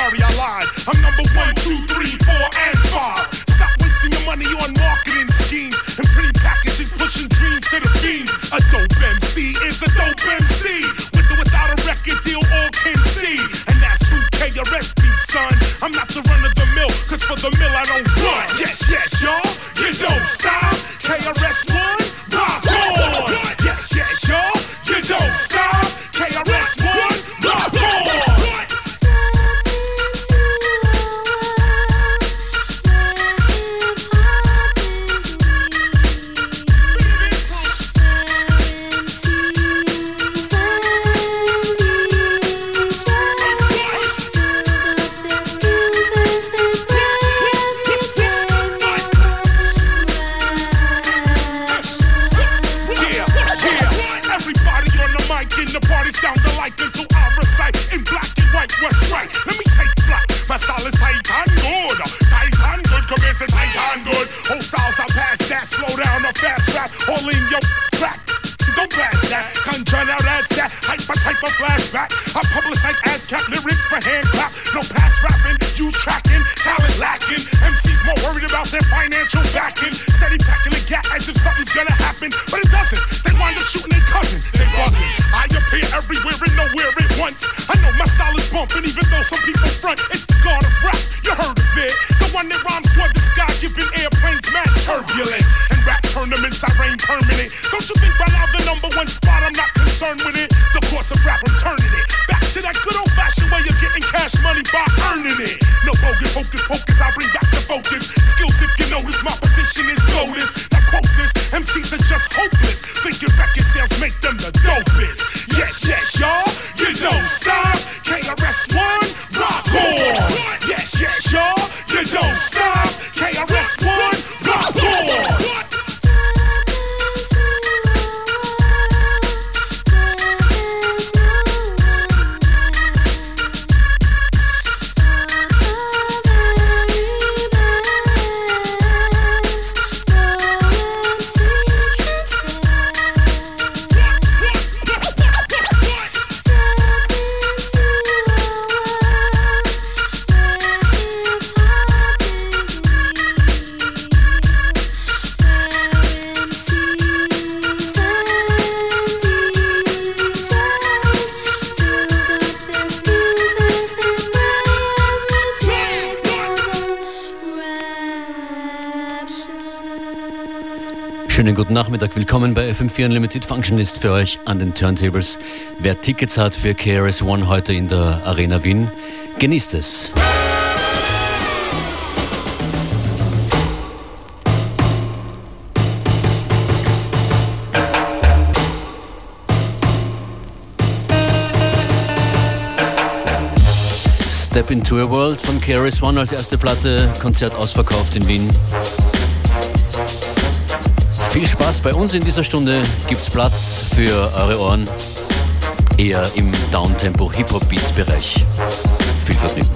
sorry I lied. I'm number one, two, three, four, and five. Stop wasting your money on marketing schemes and pretty packages pushing dreams to the fiends. A dope MC is a dope MC. With or without a record deal, all can see. And that's who KRS be, son. I'm not the run of the mill, cause for the mill I don't FM4 Unlimited Functionist für euch an den Turntables. Wer Tickets hat für KRS One heute in der Arena Wien, genießt es. Step into a World von KRS One als erste Platte, Konzert ausverkauft in Wien. Viel Spaß bei uns in dieser Stunde. Gibt's Platz für eure Ohren eher im Downtempo Hip-Hop-Beats-Bereich. Viel Vergnügen.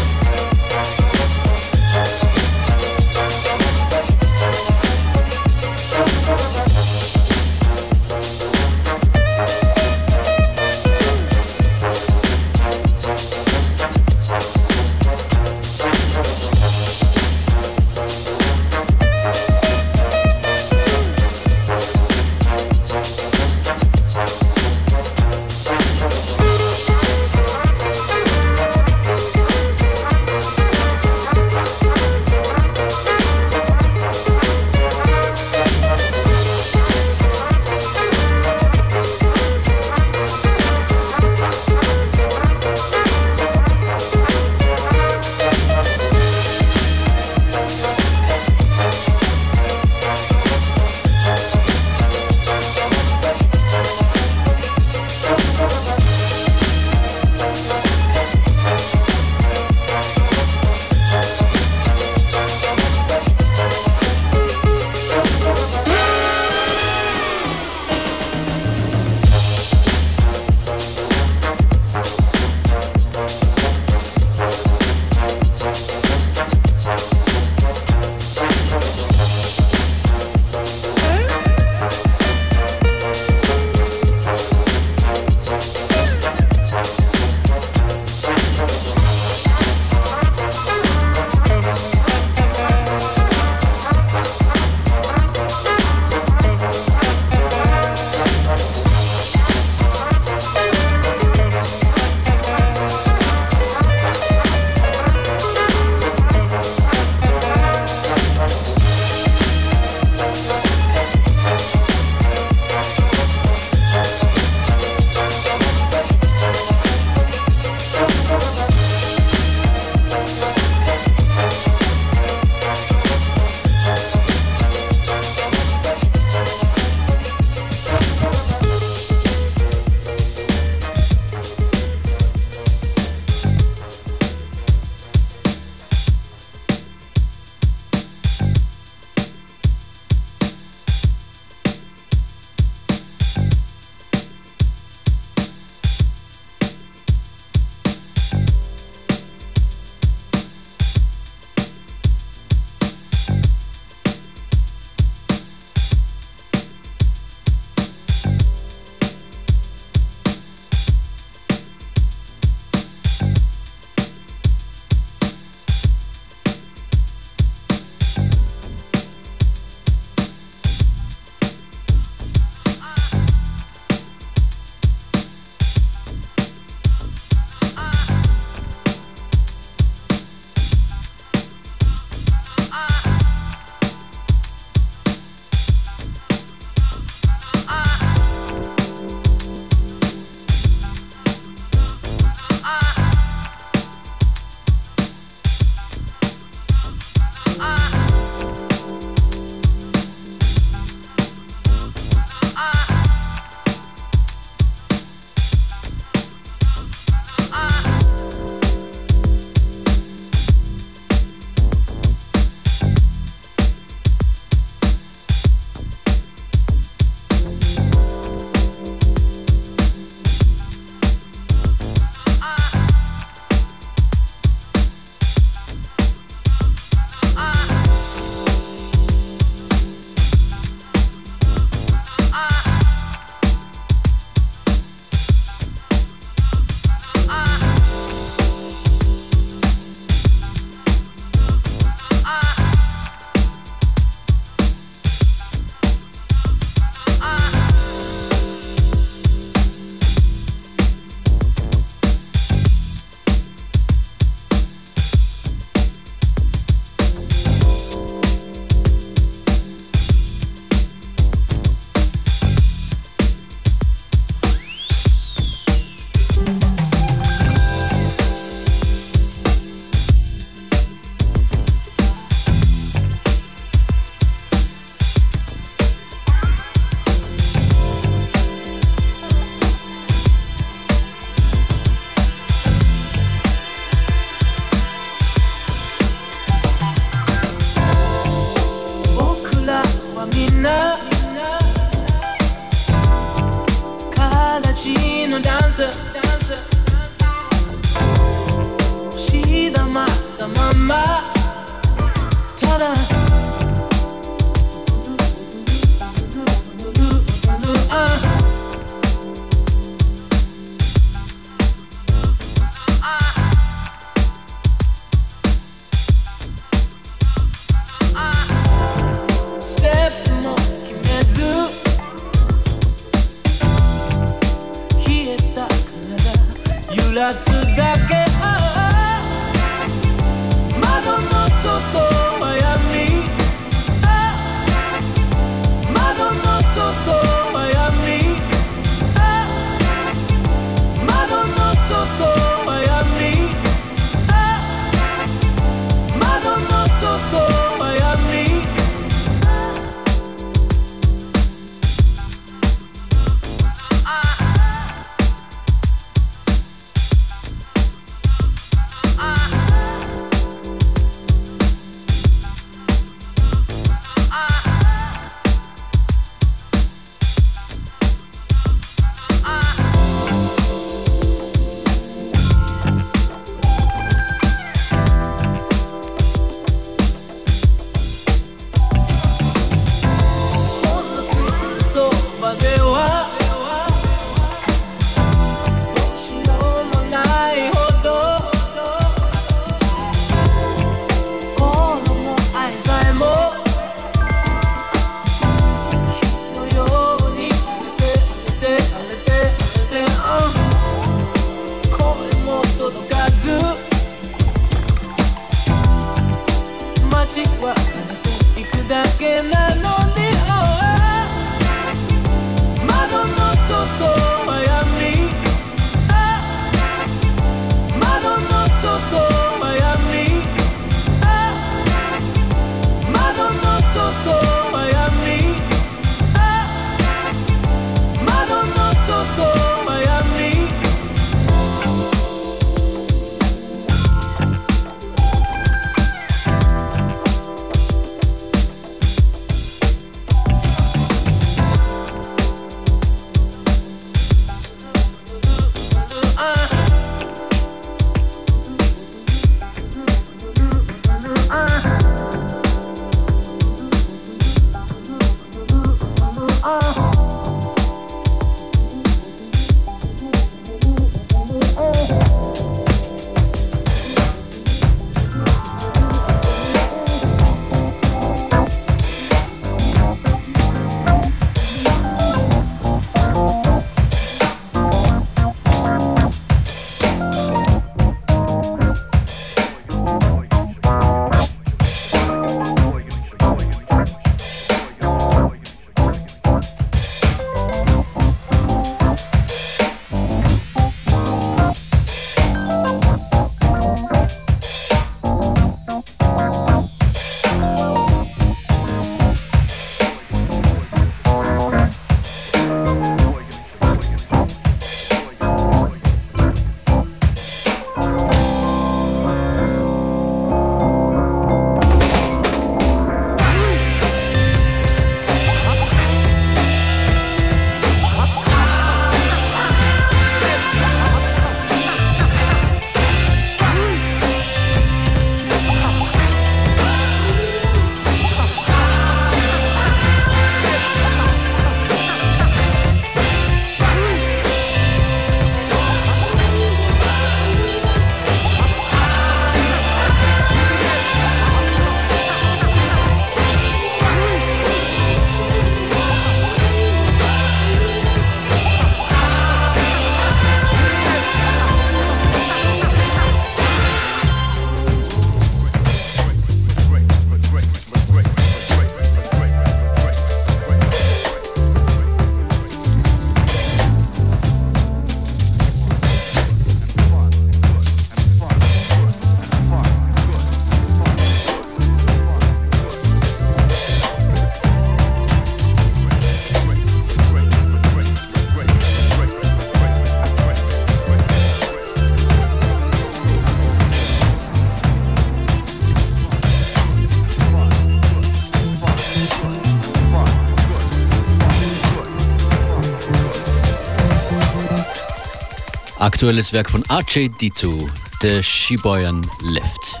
Aktuelles Werk von RJ2, The Shiboyan Left.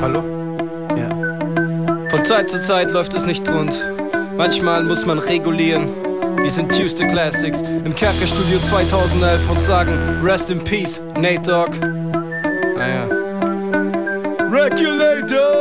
Hallo? Zeit zu Zeit läuft es nicht rund. Manchmal muss man regulieren. Wir sind Tuesday Classics im Kerkerstudio 2011 und sagen Rest in Peace, Nate Dogg. Naja. Regulators!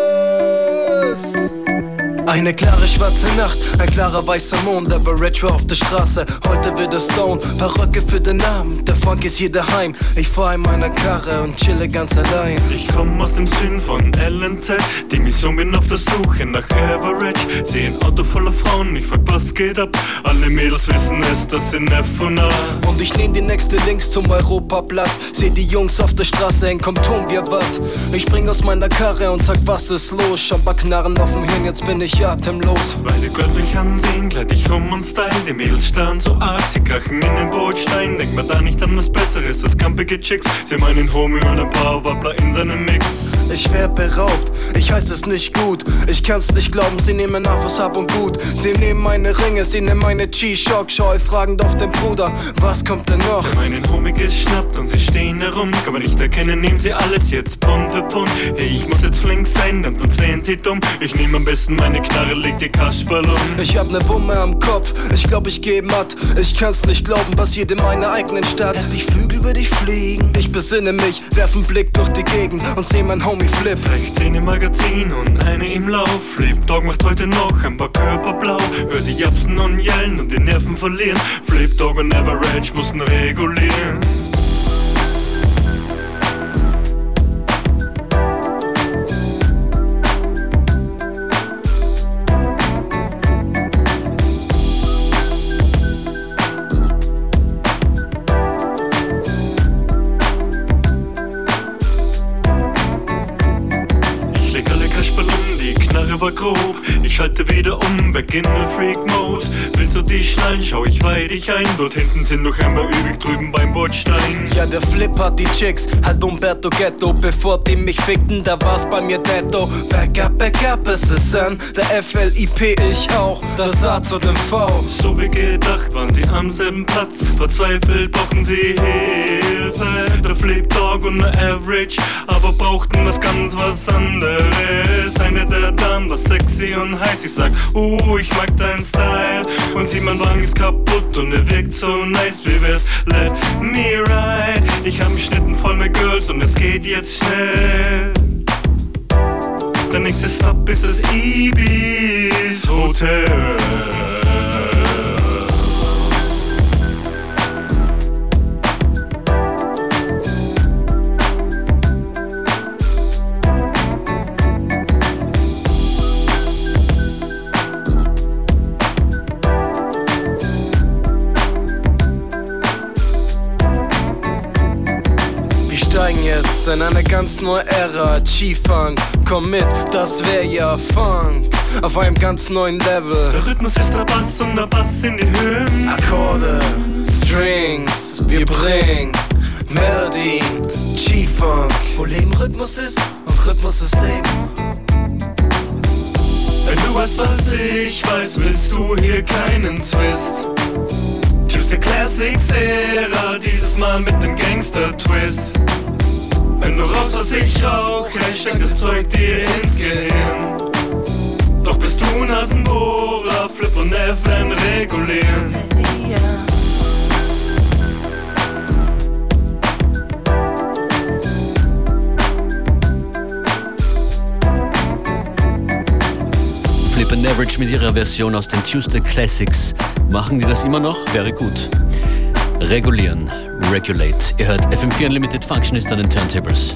Eine klare schwarze Nacht, ein klarer weißer Mond, aber Retro auf der Straße. Heute wird es Stone, Perücke für den Namen. Der Funk ist hier daheim. Ich fahr in meiner Karre und chille ganz allein. Ich komm aus dem Süden von LNZ. Die Mission bin auf der Suche nach Average. Seh ein Auto voller Frauen, ich frag, was geht ab? Alle Mädels wissen es, das sind F und A. Und ich nehm die nächste links zum Europaplatz. Seh die Jungs auf der Straße hängen, komm, tun wir was. Ich spring aus meiner Karre und sag, was ist los? Schon paar Knarren auf dem Hirn, jetzt bin ich atemlos. Weil die Gott mich ansehen, kleid ich rum und style. Die Mädels starren so arg, sie krachen in den Bordstein. Denk mal da nicht an was Besseres als kampige Chicks. Sie meinen Homie und ein paar Wappler in seinem Mix. Ich werd beraubt, ich heiß es nicht gut. Ich kann's nicht glauben, sie nehmen auf, was hab und gut. Sie nehmen meine Ringe, sie nehmen meine G-Shock. Scheu fragend auf den Bruder, was kommt denn noch? Sie meinen Homie geschnappt und sie stehen herum. Kann man nicht erkennen, nehmen sie alles jetzt Pfund für Pfund. Hey, ich muss jetzt flink sein, denn sonst wären sie dumm. Ich nehm am besten meine Knarre, leg die Kasperl um. Ich hab ne Wumme am Kopf, ich glaub ich geh matt. Ich kann's nicht glauben, passiert in meiner eigenen Stadt. Hätte ich Flügel, würd ich fliegen. Ich besinne mich, werf einen Blick durch die Gegend und seh mein Homie Flip. 16 im Magazin und eine im Lauf. Flip Dog macht heute noch ein paar Körper blau. Hör sie japsen und yellen und die Nerven verlieren. Flip Dog und Average mussten regulieren. Schalte wieder um, beginne Freak Mode. Willst du dich schnallen, schau ich weih dich ein. Dort hinten sind noch einmal übrig drüben beim Bordstein. Ja, der Flip hat die Chicks, halt Umberto Ghetto. Bevor die mich fickten, da war's bei mir netto. Back up, back up, es ist an. Der FLIP, ich auch. Das A zu dem V. So wie gedacht waren sie am selben Platz. Verzweifelt brauchen sie Hilfe. Der Flip Dog und der Average, aber brauchten was ganz was anderes. Eine der Damen war sexy und heiß. Ich sag, uh, ich mag deinen Style. Und sie, mein Wagen ist kaputt und er wirkt so nice. Wie wär's? Let me ride. Ich hab einen Schlitten voll mit Girls und es geht jetzt schnell. Der nächste Stop ist das Ibis Hotel. In eine ganz neue Ära. G-Funk, komm mit, das wär ja Funk. Auf einem ganz neuen Level. Der Rhythmus ist der Bass und der Bass in die Höhen. Akkorde, Strings, wir bringen Melodie, G-Funk. Wo Leben Rhythmus ist und Rhythmus ist Leben. Wenn du weißt, was ich weiß, willst du hier keinen Zwist. Tuesday Classics Ära, dieses Mal mit nem Gangster-Twist. Wenn du rauchst, was ich rauche, steckt das Zeug dir ins Gehirn. Doch bist du Nasenbohrer, Flip und FM regulieren. Flip and Average mit ihrer Version aus den Tuesday Classics. Machen die das immer noch? Wäre gut. Regulieren. Regulate. Ihr hört FM4 Unlimited Functionist an den Turntables.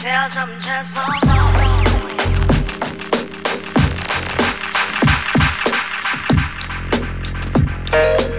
Tell I'm just for no,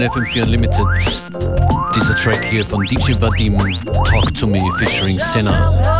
in FM4 Unlimited. Dieser Track hier von DJ Vadim, Talk to Me, featuring Senna.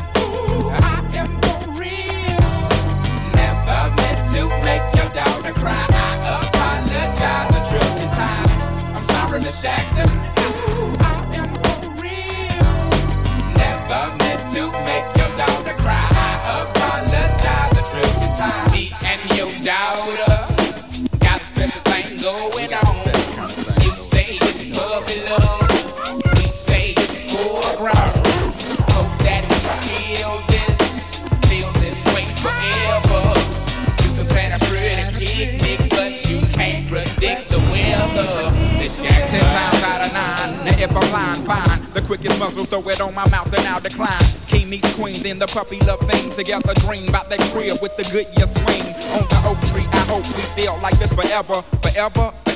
The quickest muzzle, throw it on my mouth and I'll decline. King meets queen, then the puppy love thing. Together dream about that crib with the good year swing. On the oak tree, I hope we feel like this forever. Forever,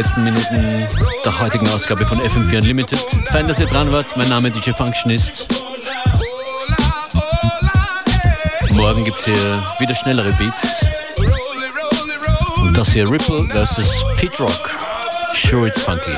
letzten Minuten der heutigen Ausgabe von FM4 Unlimited. Fein, dass ihr dran wart. Mein Name DJ Functionist. Morgen gibt es hier wieder schnellere Beats. Und das hier Ripple versus Pete Rock. Sure it's funky.